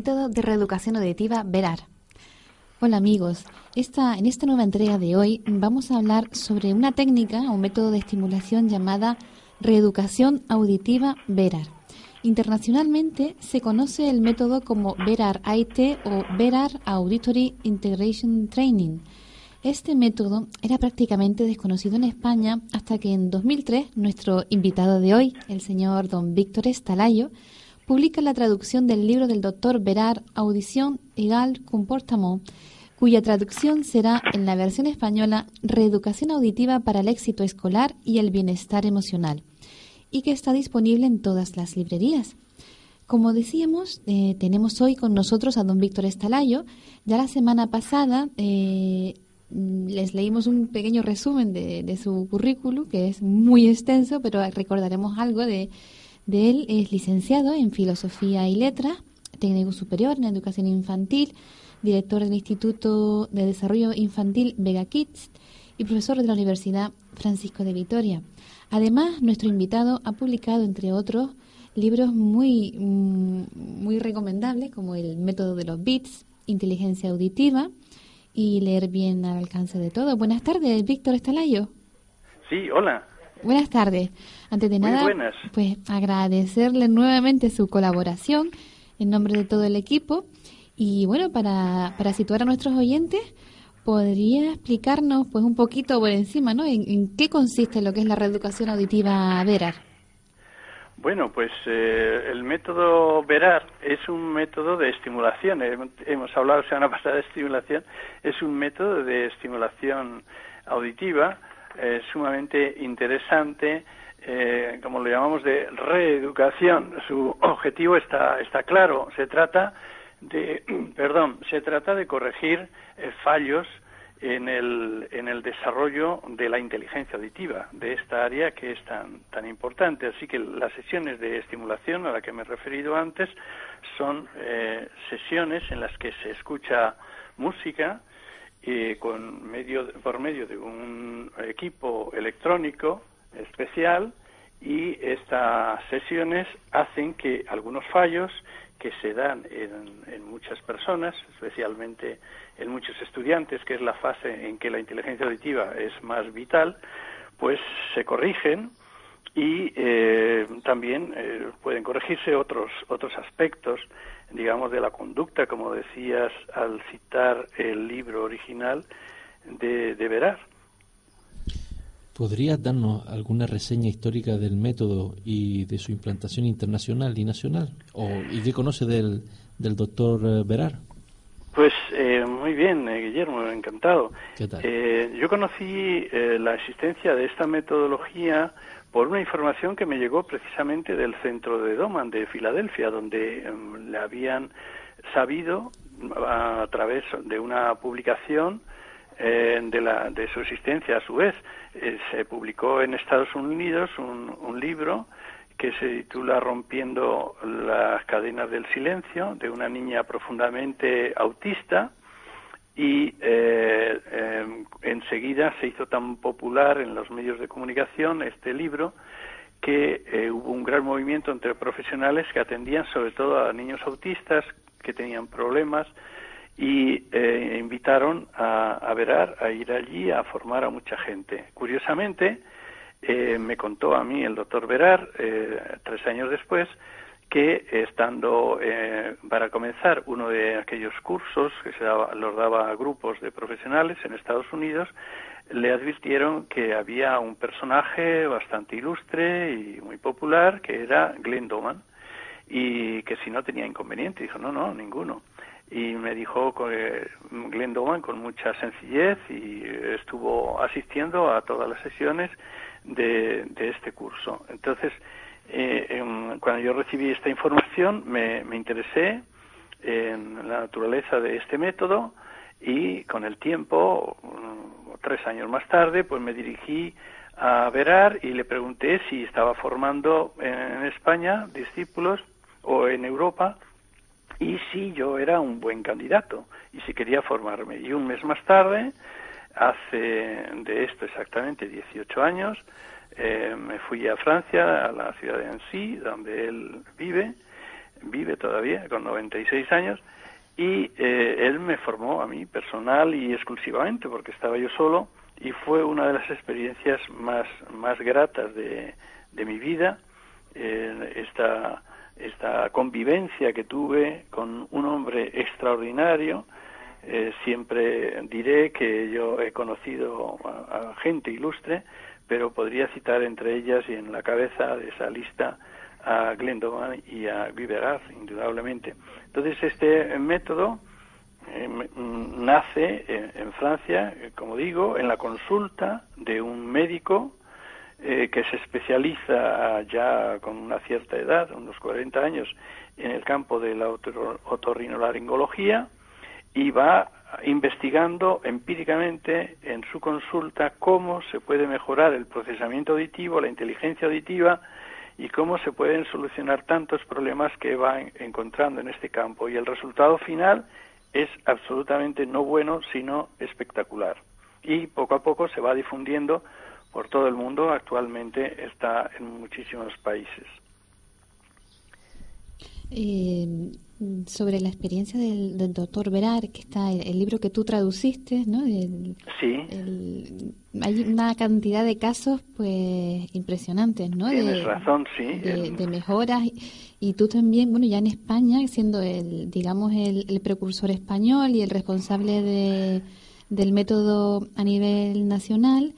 Método de reeducación auditiva VERAR. Hola amigos, Esta, en esta nueva entrega de hoy vamos a hablar sobre una técnica, un método de estimulación llamada reeducación auditiva VERAR. Internacionalmente se conoce el método como VERAR IT o VERAR Auditory Integration Training. Este método era prácticamente desconocido en España hasta que en 2003 nuestro invitado de hoy, el señor don Víctor Estalayo, publica la traducción del libro del doctor Berar, Audición Egal Comportament, cuya traducción será en la versión española Reeducación auditiva para el éxito escolar y el bienestar emocional, y que está disponible en todas las librerías. Como decíamos, eh, tenemos hoy con nosotros a don Víctor Estalayo. Ya la semana pasada eh, les leímos un pequeño resumen de, de su currículum, que es muy extenso, pero recordaremos algo de de él es licenciado en Filosofía y Letras, técnico superior en Educación Infantil, director del Instituto de Desarrollo Infantil Vega Kids y profesor de la Universidad Francisco de Vitoria. Además, nuestro invitado ha publicado, entre otros, libros muy, mm, muy recomendables como El método de los bits, Inteligencia auditiva y Leer bien al alcance de todo. Buenas tardes, Víctor Estalayo. Sí, hola. Buenas tardes. Antes de nada, pues agradecerle nuevamente su colaboración en nombre de todo el equipo. Y bueno, para, para situar a nuestros oyentes, ¿podría explicarnos pues un poquito por encima, ¿no? ¿En, qué consiste lo que es la reeducación auditiva Verar? Bueno, pues eh, el método Verar es un método de estimulación. Hemos hablado la semana pasada de estimulación. Es un método de estimulación auditiva eh, sumamente interesante, eh, como lo llamamos, de reeducación. Su objetivo está, está claro. Se trata de, perdón, se trata de corregir eh, fallos en el, en el desarrollo de la inteligencia auditiva, de esta área que es tan, tan importante. Así que las sesiones de estimulación a las que me he referido antes son sesiones en las que se escucha música, con medio, por medio de un equipo electrónico especial y estas sesiones hacen que algunos fallos que se dan en, en, muchas personas, especialmente en muchos estudiantes, que es la fase en que la inteligencia auditiva es más vital, pues se corrigen y eh, también eh, pueden corregirse otros otros aspectos digamos, de la conducta, como decías al citar el libro original de, de Verar. ¿Podrías darnos alguna reseña histórica del método y de su implantación internacional y nacional? ¿O, ¿Y qué conoce del, del doctor eh, Verar? Pues eh, muy bien, eh, Guillermo, encantado. yo conocí la existencia de esta metodología por una información que me llegó precisamente del centro de Doman de Filadelfia, donde em, le habían sabido a, través de una publicación eh, de, la, de su existencia a su vez. Eh, se publicó en Estados Unidos un, un libro que se titula Rompiendo las cadenas del silencio, de una niña profundamente autista, y eh, em, enseguida se hizo tan popular en los medios de comunicación este libro que eh, hubo un gran movimiento entre profesionales que atendían sobre todo a niños autistas que tenían problemas y eh, invitaron a, a Verar a ir allí a formar a mucha gente. Curiosamente, me contó a mí el doctor Verar, tres años después, que estando eh, para comenzar uno de aquellos cursos que se daba, los daba a grupos de profesionales en Estados Unidos, le advirtieron que había un personaje bastante ilustre y muy popular que era Glenn Doman y que si no tenía inconveniente. Dijo, no, no, ninguno. Y me dijo que Glenn Doman con mucha sencillez y estuvo asistiendo a todas las sesiones de, de este curso. Entonces, em, cuando yo recibí esta información me, interesé en la naturaleza de este método y con el tiempo, tres años más tarde, pues me dirigí a Verar y le pregunté si estaba formando en España discípulos o en Europa y si yo era un buen candidato y si quería formarme. Y un mes más tarde, hace de esto exactamente 18 años, eh, me fui a Francia, a la ciudad de Annecy, donde él vive, vive todavía con 96 años, y eh, él me formó a mí personal y exclusivamente porque estaba yo solo y fue una de las experiencias más, más gratas de, de mi vida, eh, esta, esta convivencia que tuve con un hombre extraordinario. Eh, siempre diré que yo he conocido a, gente ilustre, pero podría citar entre ellas y en la cabeza de esa lista a Glendovan y a Viveras, indudablemente. Entonces, este método eh, mm, nace en, Francia, eh, como digo, en la consulta de un médico eh, que se especializa ya con una cierta edad, unos 40 años, en el campo de la otorrinolaringología y va investigando empíricamente en su consulta cómo se puede mejorar el procesamiento auditivo, la inteligencia auditiva y cómo se pueden solucionar tantos problemas que va encontrando en este campo. Y el resultado final es absolutamente no bueno, sino espectacular. Y poco a poco se va difundiendo por todo el mundo, actualmente está en muchísimos países. Eh, sobre la experiencia del, doctor Verar, que está el, libro que tú traduciste, ¿no? sí. hay una cantidad de casos, pues, impresionantes, ¿no? Tienes razón, sí. De, mejoras. Y, tú también, bueno, ya en España, siendo el, digamos, el, precursor español y el responsable de, del método a nivel nacional,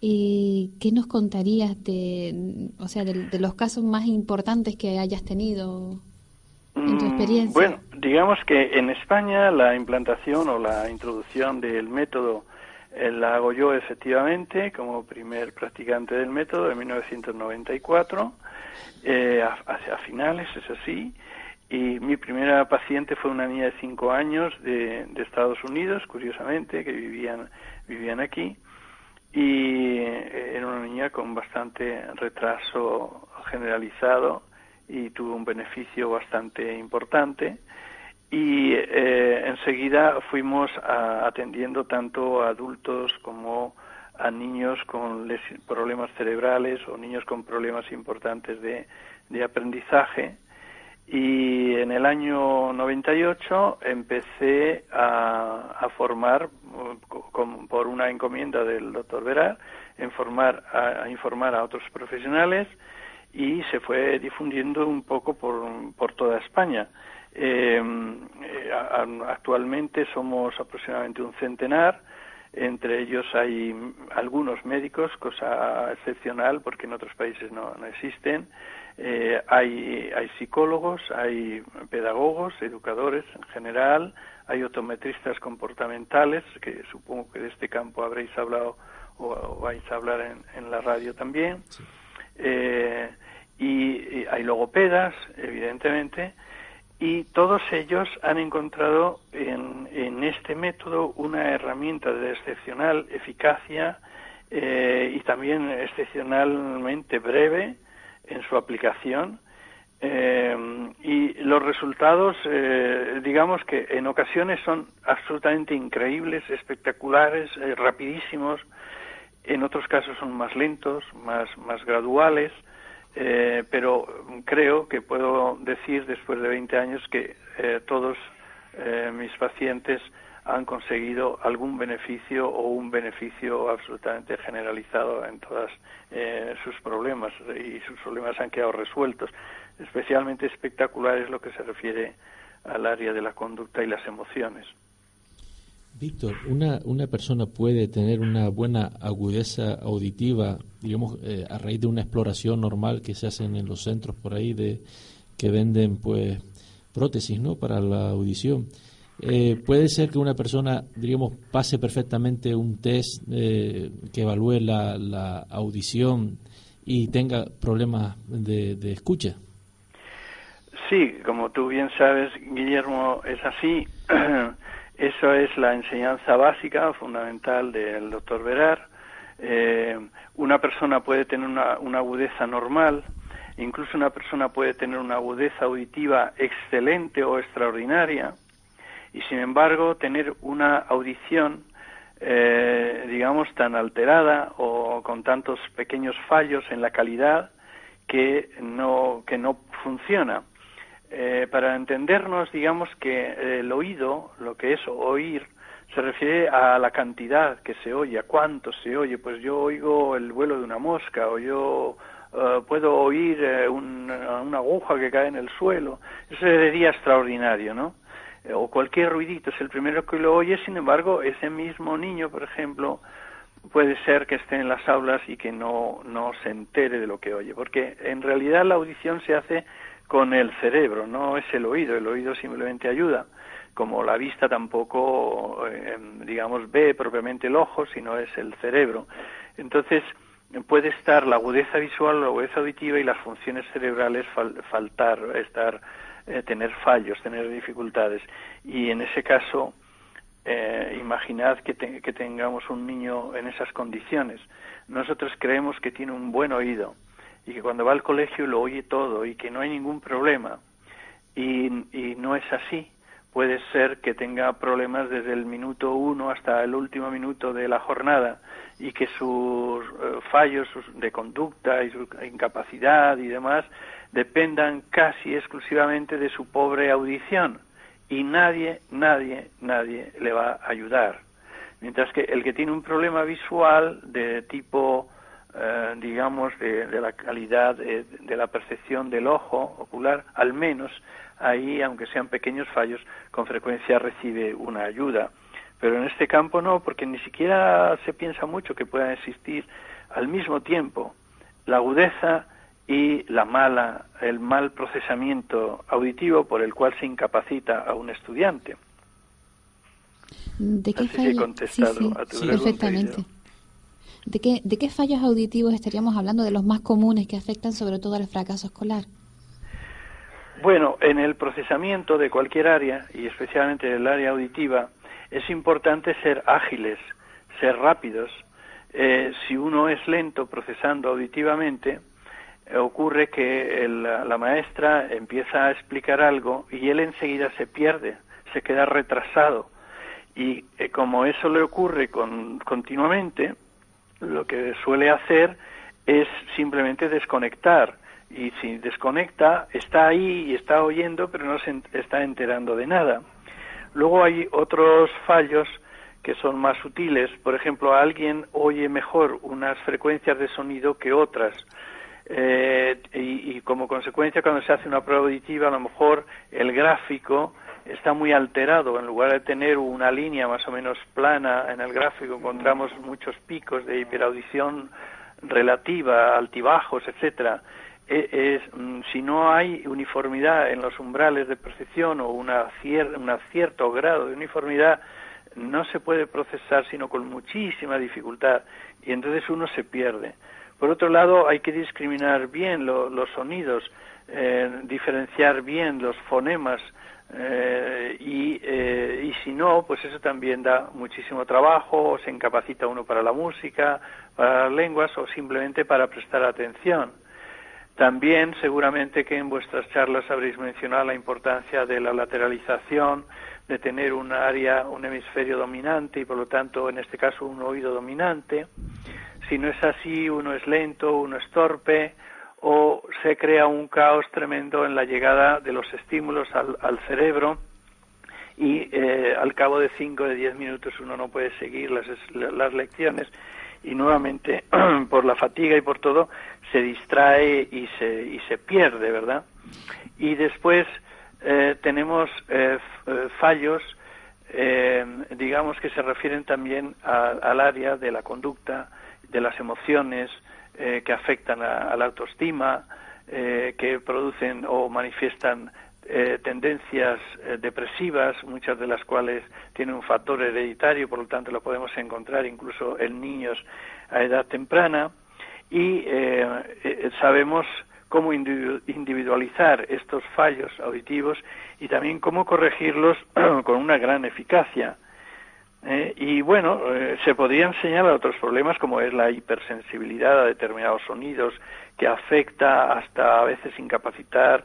¿Y ¿Qué nos contarías de, o sea, de, los casos más importantes que hayas tenido en tu mm, experiencia? Bueno, digamos que en España la implantación o la introducción del método eh, la hago yo efectivamente como primer practicante del método en 1994, eh, hacia finales, es así. Y mi primera paciente fue una niña de 5 años de, de Estados Unidos, curiosamente, que vivían, vivían aquí y eh, era una niña con bastante retraso generalizado y tuvo un beneficio bastante importante. Y eh, enseguida fuimos atendiendo tanto a adultos como a niños con problemas cerebrales o niños con problemas importantes de, de aprendizaje. Y en el año 98 empecé a, a formar, por una encomienda del doctor Verar, en formar, a, informar a otros profesionales y se fue difundiendo un poco por, por toda España. Em, eh, actualmente somos aproximadamente un centenar, entre ellos hay algunos médicos, cosa excepcional porque en otros países no, no existen, eh, hay, hay psicólogos, hay pedagogos, educadores en general, hay optometristas comportamentales, que supongo que de este campo habréis hablado o, vais a hablar en, en, la radio también, eh, y, hay logopedas, evidentemente, y todos ellos han encontrado en, este método una herramienta de excepcional eficacia eh, y también excepcionalmente breve en su aplicación. Eh, y los resultados, eh, digamos que en ocasiones son absolutamente increíbles, espectaculares, rapidísimos, en otros casos son más lentos, más, más graduales, pero creo que puedo decir después de 20 años que todos mis pacientes han conseguido algún beneficio o un beneficio absolutamente generalizado en todos eh, sus problemas y sus problemas han quedado resueltos. Especialmente espectacular es lo que se refiere al área de la conducta y las emociones. Víctor, una, una persona puede tener una buena agudeza auditiva, digamos, eh, a raíz de una exploración normal que se hacen en los centros por ahí de que venden pues prótesis, ¿no? Para la audición. Eh, puede ser que una persona, digamos, pase perfectamente un test eh, que evalúe la, audición y tenga problemas de, de escucha. Sí, como tú bien sabes, Guillermo, es así. Eso es la enseñanza básica, fundamental del doctor Verar. Eh, una persona puede tener una, una, agudeza normal, incluso una persona puede tener una agudeza auditiva excelente o extraordinaria, y sin embargo tener una audición, eh, digamos, tan alterada o con tantos pequeños fallos en la calidad que no, que no funciona. Eh, para entendernos, digamos que el oído, lo que es oír, se refiere a la cantidad que se oye, a cuánto se oye. Pues yo oigo el vuelo de una mosca o yo eh, puedo oír eh, una aguja que cae en el suelo. Eso sería extraordinario, ¿no? o cualquier ruidito es el primero que lo oye, sin embargo, ese mismo niño, por ejemplo, puede ser que esté en las aulas y que no, no se entere de lo que oye, porque en realidad la audición se hace con el cerebro, no es el oído, el oído simplemente ayuda, como la vista tampoco, eh, digamos, ve propiamente el ojo, sino es el cerebro. Entonces, puede estar la agudeza visual, la agudeza auditiva y las funciones cerebrales faltar, estar, eh, tener fallos, tener dificultades. Y en ese caso, eh, imaginad que, que tengamos un niño en esas condiciones. Nosotros creemos que tiene un buen oído, y que cuando va al colegio lo oye todo y que no hay ningún problema. Y, y no es así. Puede ser que tenga problemas desde el minuto uno hasta el último minuto de la jornada y que sus eh, fallos de conducta y su incapacidad y demás dependan casi exclusivamente de su pobre audición y nadie, nadie, nadie le va a ayudar. Mientras que el que tiene un problema visual de tipo eh, digamos, de, la calidad de, la percepción del ojo ocular, al menos ahí, aunque sean pequeños fallos, con frecuencia recibe una ayuda. Pero en este campo no, porque ni siquiera se piensa mucho que puedan existir al mismo tiempo la agudeza y la mala, el mal procesamiento auditivo por el cual se incapacita a un estudiante. ¿De qué he contestado a tu Perfectamente. ¿De qué, ¿De qué fallos auditivos estaríamos hablando de los más comunes que afectan sobre todo al fracaso escolar? Bueno, en el procesamiento de cualquier área, y especialmente en el área auditiva, es importante ser ágiles, ser rápidos. Eh, si uno es lento procesando auditivamente, eh, ocurre que la maestra empieza a explicar algo y él enseguida se pierde, se queda retrasado. Y eh, como eso le ocurre con, continuamente, lo que suele hacer es simplemente desconectar y si desconecta está ahí y está oyendo pero no se está enterando de nada. Luego hay otros fallos que son más sutiles, por ejemplo, alguien oye mejor unas frecuencias de sonido que otras. Eh, y, y, como consecuencia cuando se hace una prueba auditiva a lo mejor el gráfico está muy alterado. En lugar de tener una línea más o menos plana en el gráfico, encontramos muchos picos de hiperaudición relativa, altibajos, etcétera. E, es, mm, si no hay uniformidad en los umbrales de percepción o una un cierto grado de uniformidad, no se puede procesar sino con muchísima dificultad y entonces uno se pierde. Por otro lado, hay que discriminar bien los sonidos, eh, diferenciar bien los fonemas eh, y, eh, y si no, pues eso también da muchísimo trabajo, o se incapacita uno para la música, para las lenguas o simplemente para prestar atención. También seguramente que en vuestras charlas habréis mencionado la importancia de la lateralización, de tener un área, un hemisferio dominante y por lo tanto en este caso un oído dominante. Si no es así, uno es lento, uno es torpe, o se crea un caos tremendo en la llegada de los estímulos al, cerebro y eh, al cabo de cinco o de diez minutos uno no puede seguir las, las lecciones y nuevamente por la fatiga y por todo se distrae y se, y se pierde, ¿verdad? Y después eh, tenemos eh, fallos, digamos, que se refieren también al área de la conducta, de las emociones, eh, que afectan a, la autoestima, eh, que producen o manifiestan eh, tendencias depresivas, muchas de las cuales tienen un factor hereditario, por lo tanto lo podemos encontrar incluso en niños a edad temprana. y eh, eh, sabemos cómo individualizar estos fallos auditivos y también cómo corregirlos con una gran eficacia. Eh, y bueno, se podrían señalar otros problemas como es la hipersensibilidad a determinados sonidos que afecta hasta a veces incapacitar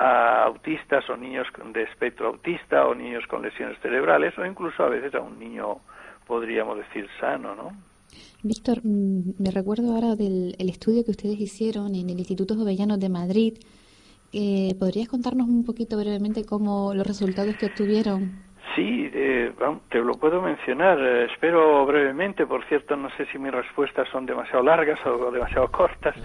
a autistas o niños de espectro autista o niños con lesiones cerebrales o incluso a veces a un niño, podríamos decir, sano, ¿no? Víctor, mm, me recuerdo ahora del estudio que ustedes hicieron en el Instituto Jovellanos de Madrid. Eh, ¿Podrías contarnos un poquito brevemente cómo los resultados que obtuvieron? Sí, eh, te lo puedo mencionar. Eh, espero brevemente. Por cierto, no sé si mis respuestas son demasiado largas o demasiado cortas.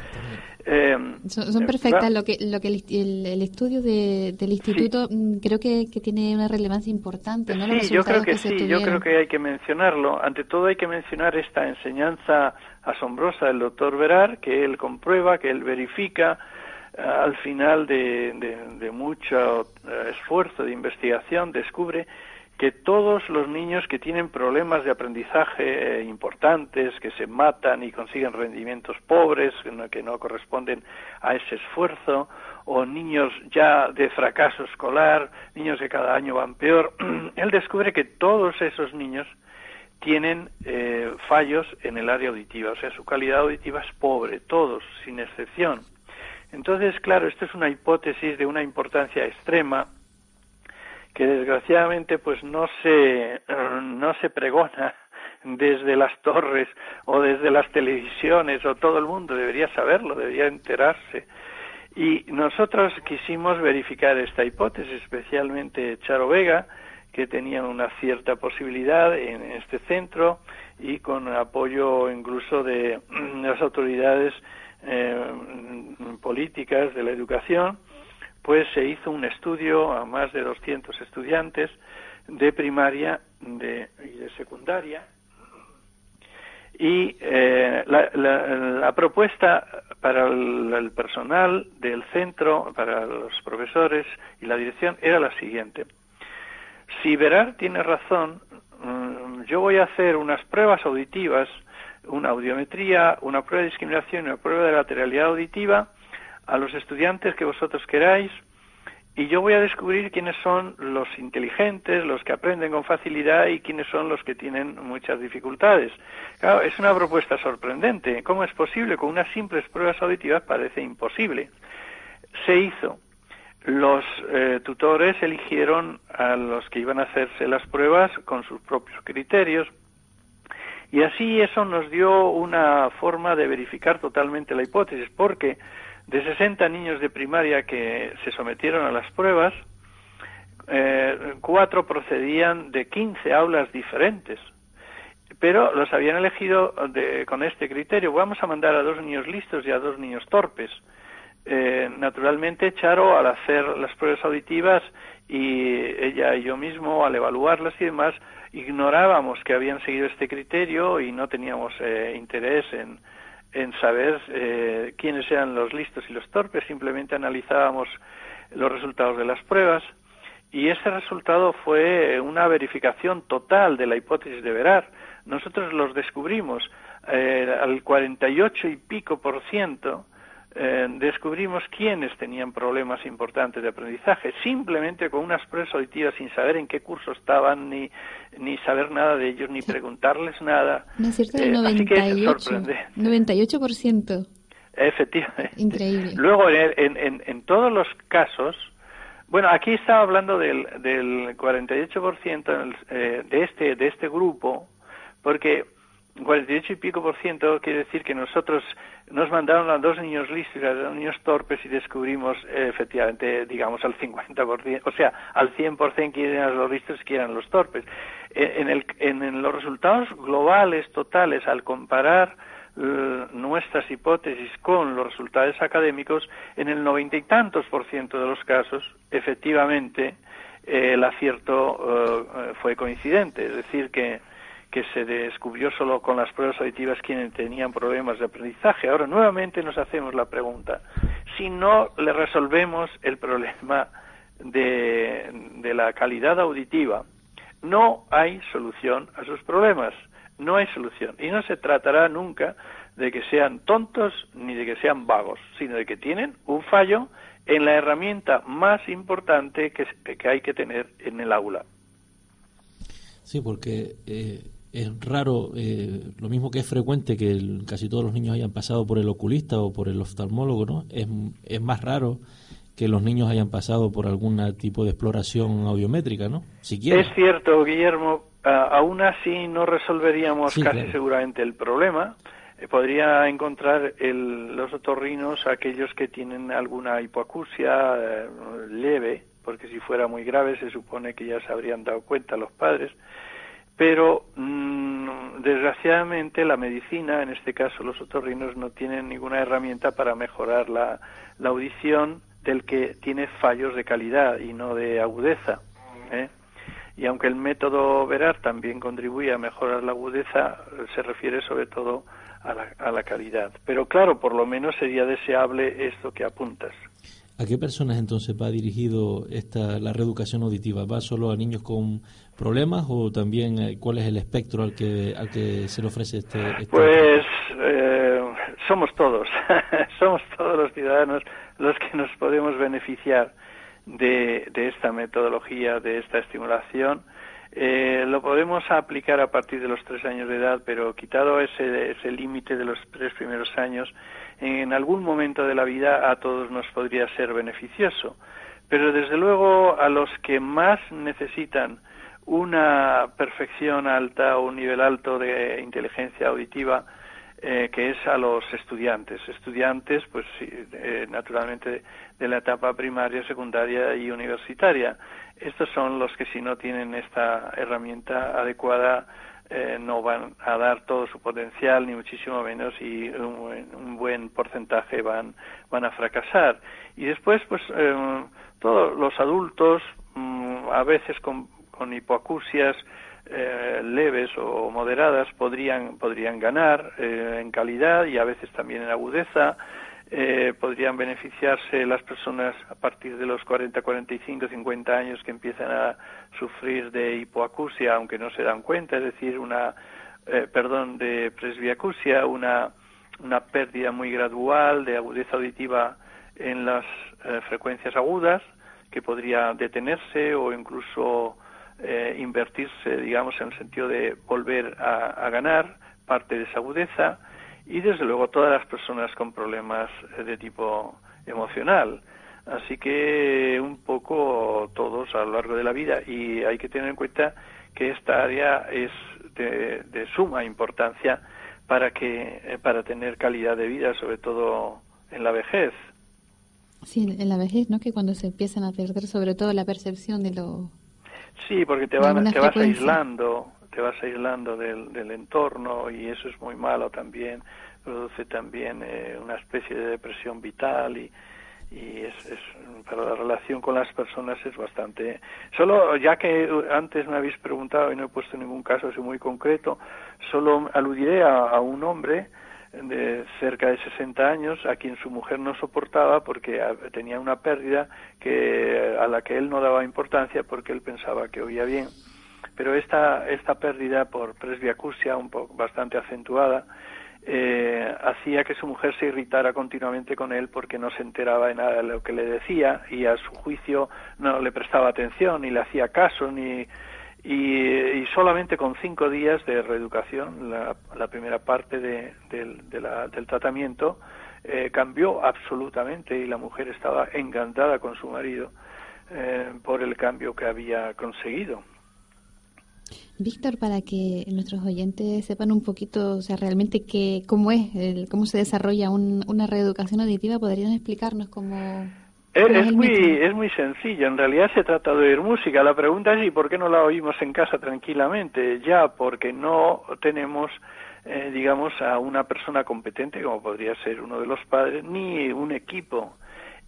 Eh, son, perfectas. Lo que, lo que el, estudio del instituto mm, creo que, tiene una relevancia importante. ¿no? Sí, yo creo que, sí. Yo creo que hay que mencionarlo. Ante todo, hay que mencionar esta enseñanza asombrosa del doctor Verar, que él comprueba, que él verifica al final de, de mucho esfuerzo de investigación, descubre que todos los niños que tienen problemas de aprendizaje eh, importantes, que se matan y consiguen rendimientos pobres, que no, corresponden a ese esfuerzo, o niños ya de fracaso escolar, niños que cada año van peor, él descubre que todos esos niños tienen eh, fallos en el área auditiva, o sea, su calidad auditiva es pobre, todos, sin excepción. Entonces, claro, esto es una hipótesis de una importancia extrema que desgraciadamente pues no se no se pregona desde las torres o desde las televisiones o todo el mundo debería saberlo, debería enterarse. Y nosotros quisimos verificar esta hipótesis, especialmente Charo Vega, que tenía una cierta posibilidad en este centro y con apoyo incluso de las autoridades eh, políticas de la educación pues se hizo un estudio a más de 200 estudiantes de primaria y de secundaria y eh, la, propuesta para el, personal del centro, para los profesores y la dirección era la siguiente. Si Verar tiene razón, mm, yo voy a hacer unas pruebas auditivas, una audiometría, una prueba de discriminación y una prueba de lateralidad auditiva a los estudiantes que vosotros queráis y yo voy a descubrir quiénes son los inteligentes, los que aprenden con facilidad y quiénes son los que tienen muchas dificultades. Claro, es una propuesta sorprendente. ¿Cómo es posible? Con unas simples pruebas auditivas parece imposible. Se hizo. Los eh, tutores eligieron a los que iban a hacerse las pruebas con sus propios criterios y así eso nos dio una forma de verificar totalmente la hipótesis, porque de 60 niños de primaria que se sometieron a las pruebas, eh, cuatro procedían de 15 aulas diferentes, pero los habían elegido con este criterio. Vamos a mandar a dos niños listos y a dos niños torpes. Eh, naturalmente, Charo, al hacer las pruebas auditivas y ella y yo mismo, al evaluarlas y demás, ignorábamos que habían seguido este criterio y no teníamos eh, interés en, en saber eh, quiénes eran los listos y los torpes, simplemente analizábamos los resultados de las pruebas y ese resultado fue una verificación total de la hipótesis de Verar. Nosotros los descubrimos eh, al 48 y pico por ciento eh, descubrimos quiénes tenían problemas importantes de aprendizaje, simplemente con unas pruebas auditivas sin saber en qué curso estaban, ni, ni saber nada de ellos, ni preguntarles nada. No es cierto, el 98, eh, 98%. Efectivamente. Increíble. Luego, en, en, en, todos los casos, bueno, aquí estaba hablando del, del 48% eh, de, este, de este grupo, porque 48 y pico por ciento quiere decir que nosotros nos mandaron a dos niños listos y a dos niños torpes y descubrimos eh, efectivamente, digamos, al 50%, o sea, al 100% quién eran los listos y quién eran los torpes. Eh, en, el, en, los resultados globales, totales, al comparar eh, nuestras hipótesis con los resultados académicos, en el noventa y tantos por ciento de los casos, efectivamente, el acierto fue coincidente, es decir, que que se descubrió solo con las pruebas auditivas quienes tenían problemas de aprendizaje. Ahora nuevamente nos hacemos la pregunta, si no le resolvemos el problema de, de la calidad auditiva, no hay solución a sus problemas, no hay solución. Y no se tratará nunca de que sean tontos ni de que sean vagos, sino de que tienen un fallo en la herramienta más importante que, que hay que tener en el aula. Sí, porque eh, es raro, eh, lo mismo que es frecuente que casi todos los niños hayan pasado por el oculista o por el oftalmólogo, ¿no? Es, es más raro que los niños hayan pasado por algún tipo de exploración audiométrica, ¿no? Es cierto, Guillermo, aún así no resolveríamos casi seguramente el problema. Eh, podría encontrar los otorrinos aquellos que tienen alguna hipoacusia eh, leve, porque si fuera muy grave se supone que ya se habrían dado cuenta los padres. Pero mm, desgraciadamente la medicina, en este caso los otorrinos, no tienen ninguna herramienta para mejorar la audición del que tiene fallos de calidad y no de agudeza. ¿eh? Y aunque el método Verar también contribuye a mejorar la agudeza, se refiere sobre todo a la, a la calidad. Pero claro, por lo menos sería deseable esto que apuntas. ¿A qué personas entonces va dirigido esta, la reeducación auditiva? ¿Va solo a niños con problemas o también eh, cuál es el espectro al que, al que se le ofrece este? este pues eh, somos todos, somos todos los ciudadanos los que nos podemos beneficiar de, esta metodología, de esta estimulación. Eh, lo podemos aplicar a partir de los tres años de edad, pero quitado ese, ese límite de los tres primeros años, en algún momento de la vida a todos nos podría ser beneficioso. Pero desde luego a los que más necesitan una perfección alta o un nivel alto de inteligencia auditiva, eh, que es a los estudiantes. Estudiantes, pues eh, naturalmente de la etapa primaria, secundaria y universitaria. Estos son los que si no tienen esta herramienta adecuada eh, no van a dar todo su potencial, ni muchísimo menos, y un, buen porcentaje van, van a fracasar. Y después, pues, todos los adultos, mm, a veces con, con hipoacusias, eh, leves o moderadas podrían podrían ganar eh, en calidad y a veces también en agudeza eh, podrían beneficiarse las personas a partir de los 40, 45, 50 años que empiezan a sufrir de hipoacusia aunque no se dan cuenta, es decir, una perdón de presbiacusia, una una pérdida muy gradual de agudeza auditiva en las frecuencias agudas que podría detenerse o incluso eh, invertirse, digamos, en el sentido de volver a, ganar parte de esa agudeza y, desde luego, todas las personas con problemas eh, de tipo emocional. Así que un poco todos a lo largo de la vida y hay que tener en cuenta que esta área es de, suma importancia para que eh, para tener calidad de vida, sobre todo en la vejez. Sí, en la vejez, ¿no? Que cuando se empiezan a perder sobre todo la percepción de lo Sí, porque te, van, te vas aislando, te vas aislando del, entorno y eso es muy malo también, produce también eh, una especie de depresión vital y, y es, es, para la relación con las personas es bastante solo ya que antes me habéis preguntado y no he puesto ningún caso así muy concreto solo aludiré a un hombre de cerca de 60 años a quien su mujer no soportaba porque tenía una pérdida que a la que él no daba importancia porque él pensaba que oía bien pero esta esta pérdida por presbiacusia un poco bastante acentuada eh, hacía que su mujer se irritara continuamente con él porque no se enteraba de nada de lo que le decía y a su juicio no le prestaba atención ni le hacía caso ni y, solamente con cinco días de reeducación, la, primera parte de, del tratamiento, eh, cambió absolutamente y la mujer estaba encantada con su marido eh, por el cambio que había conseguido. Víctor, para que nuestros oyentes sepan un poquito, o sea, realmente qué, cómo es, el, cómo se desarrolla una reeducación auditiva, ¿podrían explicarnos cómo, es, muy, es muy sencillo, en realidad se trata de oír música. La pregunta es, ¿y por qué no la oímos en casa tranquilamente? Ya, porque no tenemos, eh, digamos, a una persona competente, como podría ser uno de los padres, ni un equipo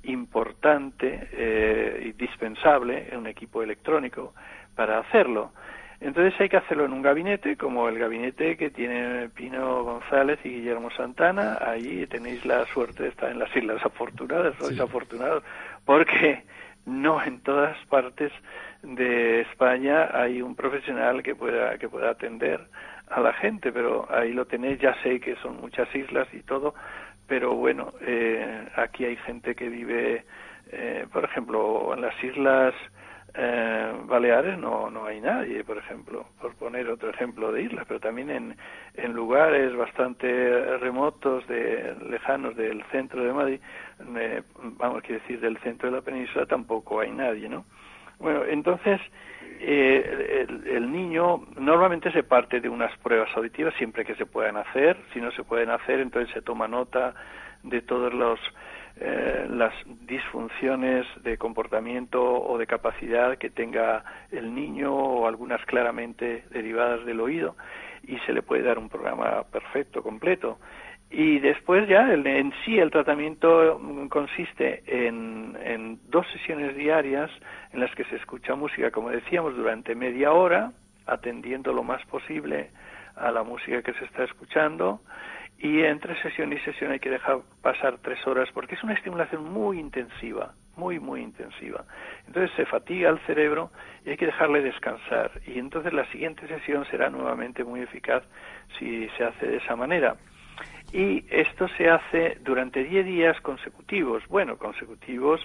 importante eh, y dispensable, un equipo electrónico, para hacerlo. Entonces hay que hacerlo en un gabinete, como el gabinete que tiene Pino González y Guillermo Santana. Ahí tenéis la suerte de estar en las Islas Afortunadas, sois afortunados, porque no en todas partes de España hay un profesional que pueda que pueda atender a la gente, pero ahí lo tenéis, ya sé que son muchas islas y todo, pero bueno, eh, aquí hay gente que vive, eh, por ejemplo, en las islas eh, Baleares no, no hay nadie, por ejemplo, por poner otro ejemplo de islas, pero también en, en lugares bastante remotos, de, lejanos del centro de Madrid, eh, vamos, a decir, del centro de la península tampoco hay nadie, ¿no? Bueno, entonces, eh, el, el, niño normalmente se parte de unas pruebas auditivas siempre que se puedan hacer. Si no se pueden hacer, entonces se toma nota de todos los eh, las disfunciones de comportamiento o de capacidad que tenga el niño o algunas claramente derivadas del oído y se le puede dar un programa perfecto, completo. Y después ya en sí el tratamiento consiste en, en dos sesiones diarias en las que se escucha música, como decíamos, durante media hora, atendiendo lo más posible a la música que se está escuchando y entre sesión y sesión hay que dejar pasar tres horas porque es una estimulación muy intensiva, muy, muy intensiva. Entonces se fatiga el cerebro y hay que dejarle descansar. Y entonces la siguiente sesión será nuevamente muy eficaz si se hace de esa manera. Y esto se hace durante diez días consecutivos, bueno, consecutivos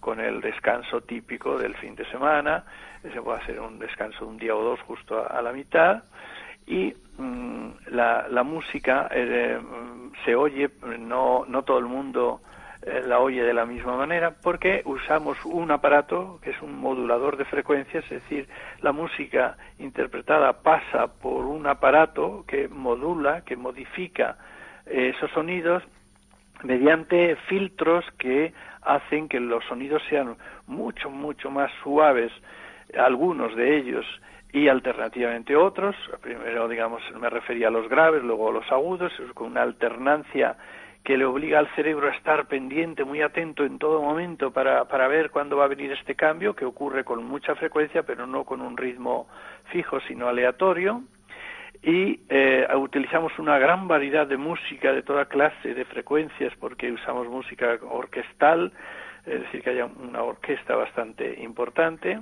con el descanso típico del fin de semana, se puede hacer un descanso de un día o dos justo a la mitad, y mm, la, la, música eh, se oye, no, no todo el mundo eh, la oye de la misma manera porque usamos un aparato que es un modulador de frecuencias, es decir, la música interpretada pasa por un aparato que modula, que modifica esos sonidos mediante filtros que hacen que los sonidos sean mucho, mucho más suaves, algunos de ellos y alternativamente otros. Primero, digamos, me refería a los graves, luego a los agudos, con una alternancia que le obliga al cerebro a estar pendiente, muy atento en todo momento para, para ver cuándo va a venir este cambio, que ocurre con mucha frecuencia, pero no con un ritmo fijo, sino aleatorio. Y eh, utilizamos una gran variedad de música de toda clase de frecuencias, porque usamos música orquestal, es decir, que haya una orquesta bastante importante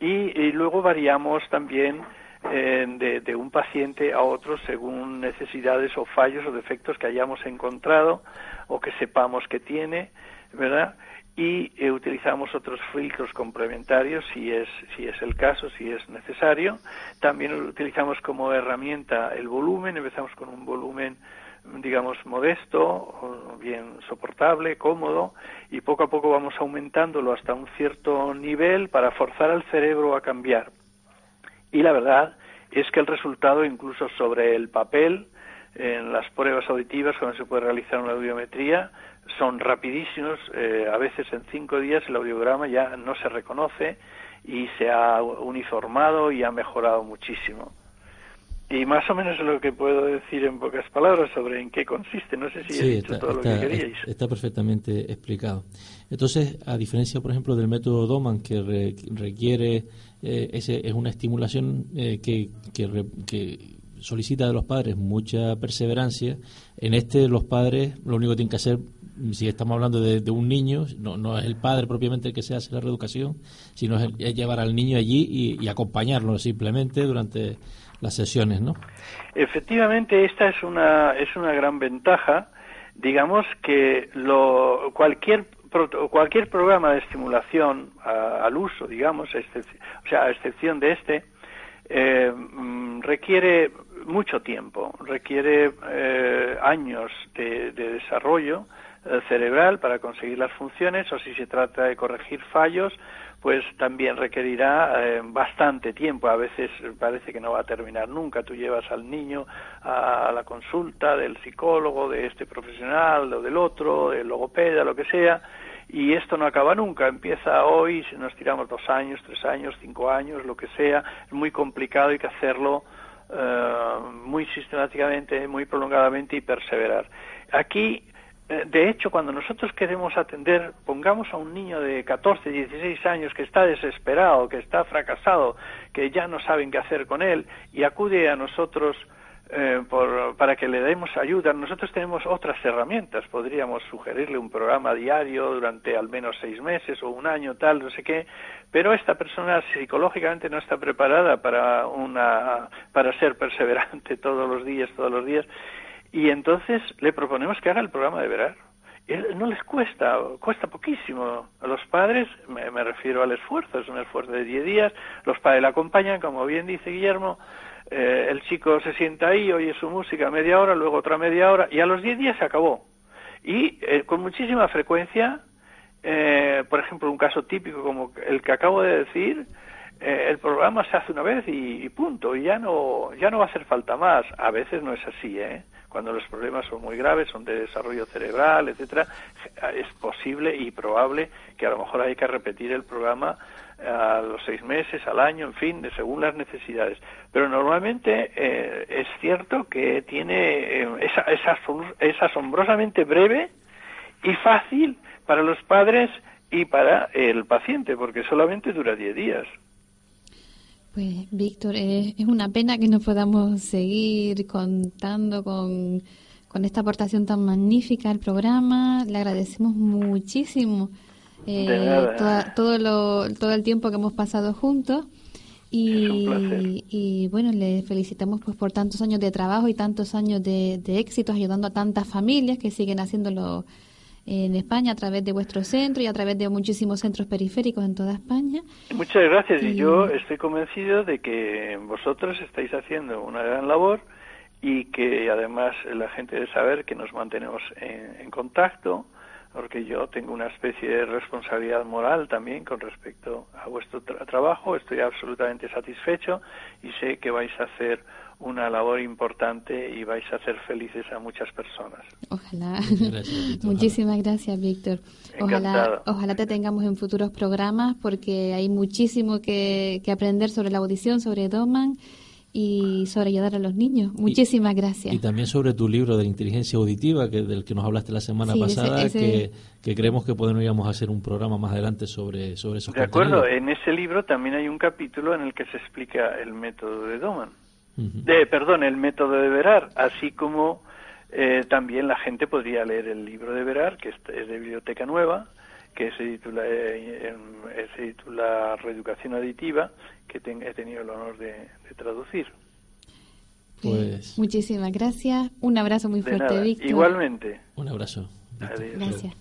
y, luego variamos también eh, de, un paciente a otro según necesidades o fallos o defectos que hayamos encontrado o que sepamos que tiene, ¿verdad? Y eh, utilizamos otros filtros complementarios si es, si es el caso, si es necesario. También utilizamos como herramienta el volumen, empezamos con un volumen digamos, modesto, bien soportable, cómodo, y poco a poco vamos aumentándolo hasta un cierto nivel para forzar al cerebro a cambiar. Y la verdad es que el resultado, incluso sobre el papel, en las pruebas auditivas, cuando se puede realizar una audiometría, son rapidísimos. Eh, a veces en cinco días el audiograma ya no se reconoce y se ha uniformado y ha mejorado muchísimo. Y más o menos lo que puedo decir en pocas palabras sobre en qué consiste. No sé si he dicho está, todo lo que queríais. Está perfectamente explicado. Entonces, a diferencia, por ejemplo, del método Doman, que requiere, eh, ese, es una estimulación eh, que, que, solicita de los padres mucha perseverancia, en este los padres lo único que tienen que hacer, si estamos hablando de, un niño, no, no, es el padre propiamente el que se hace la reeducación, sino es, llevar al niño allí y, y acompañarlo simplemente durante las sesiones, ¿no? Efectivamente, esta es una, es una gran ventaja. Digamos que lo, cualquier cualquier programa de estimulación al uso, digamos, o sea, a excepción de este, eh, mm, requiere mucho tiempo, requiere eh, años de, de desarrollo eh, cerebral para conseguir las funciones o si se trata de corregir fallos, pues también requerirá eh, bastante tiempo. A veces parece que no va a terminar nunca. Tú llevas al niño a, la consulta del psicólogo, de este profesional o del otro, del logopeda, lo que sea, y esto no acaba nunca. Empieza hoy, si nos tiramos dos años, tres años, cinco años, lo que sea, es muy complicado, hay que hacerlo eh, muy sistemáticamente, muy prolongadamente y perseverar. Aquí de hecho, cuando nosotros queremos atender, pongamos a un niño de 14, 16 años que está desesperado, que está fracasado, que ya no saben qué hacer con él, y acude a nosotros eh, por, para que le demos ayuda. Nosotros tenemos otras herramientas. Podríamos sugerirle un programa diario durante al menos seis meses o un año, tal, no sé qué. Pero esta persona psicológicamente no está preparada para una, para ser perseverante todos los días, todos los días. Y entonces le proponemos que haga el programa de verar. No les cuesta, cuesta poquísimo. A los padres, me, me refiero al esfuerzo, es un esfuerzo de 10 días, los padres le acompañan, como bien dice Guillermo, eh, el chico se sienta ahí, oye su música media hora, luego otra media hora, y a los 10 días se acabó. Y eh, con muchísima frecuencia, eh, por ejemplo, un caso típico como el que acabo de decir, el programa se hace una vez y, punto, y ya no, ya no va a hacer falta más. A veces no es así, ¿eh? Cuando los problemas son muy graves, son de desarrollo cerebral, etcétera, es posible y probable que a lo mejor hay que repetir el programa a los seis meses, al año, en fin, de, según las necesidades. Pero normalmente eh, es cierto que tiene eh, esa, es asombrosamente breve y fácil para los padres y para el paciente, porque solamente dura diez días. Pues, Víctor, es una pena que no podamos seguir contando con, con esta aportación tan magnífica al programa. Le agradecemos muchísimo eh, todo, lo, todo el tiempo que hemos pasado juntos. Y, bueno, le felicitamos pues por tantos años de trabajo y tantos años de, éxitos ayudando a tantas familias que siguen haciéndolo en España a través de vuestro centro y a través de muchísimos centros periféricos en toda España. Muchas gracias y, yo estoy convencido de que vosotros estáis haciendo una gran labor y que además la gente debe saber que nos mantenemos en contacto porque yo tengo una especie de responsabilidad moral también con respecto a vuestro trabajo. Estoy absolutamente satisfecho y sé que vais a hacer una labor importante y vais a hacer felices a muchas personas. Ojalá. Muchísimas gracias, Víctor. Ojalá, ojalá te tengamos en futuros programas porque hay muchísimo que, que aprender sobre la audición, sobre Doman y sobre ayudar a los niños. Muchísimas gracias. Y también sobre tu libro de inteligencia auditiva, que del que nos hablaste la semana pasada, Que, que, creemos que podríamos hacer un programa más adelante sobre, sobre esos De acuerdo, en ese libro también hay un capítulo en el que se explica el método de Doman. De, perdón, el método de Verar, así como eh, también la gente podría leer el libro de Verar, que es de Biblioteca Nueva, que se titula, eh, se titula Reeducación Aditiva, que he tenido el honor de, traducir. Pues muchísimas gracias. Un abrazo muy fuerte, Víctor. Igualmente. Un abrazo. Gracias.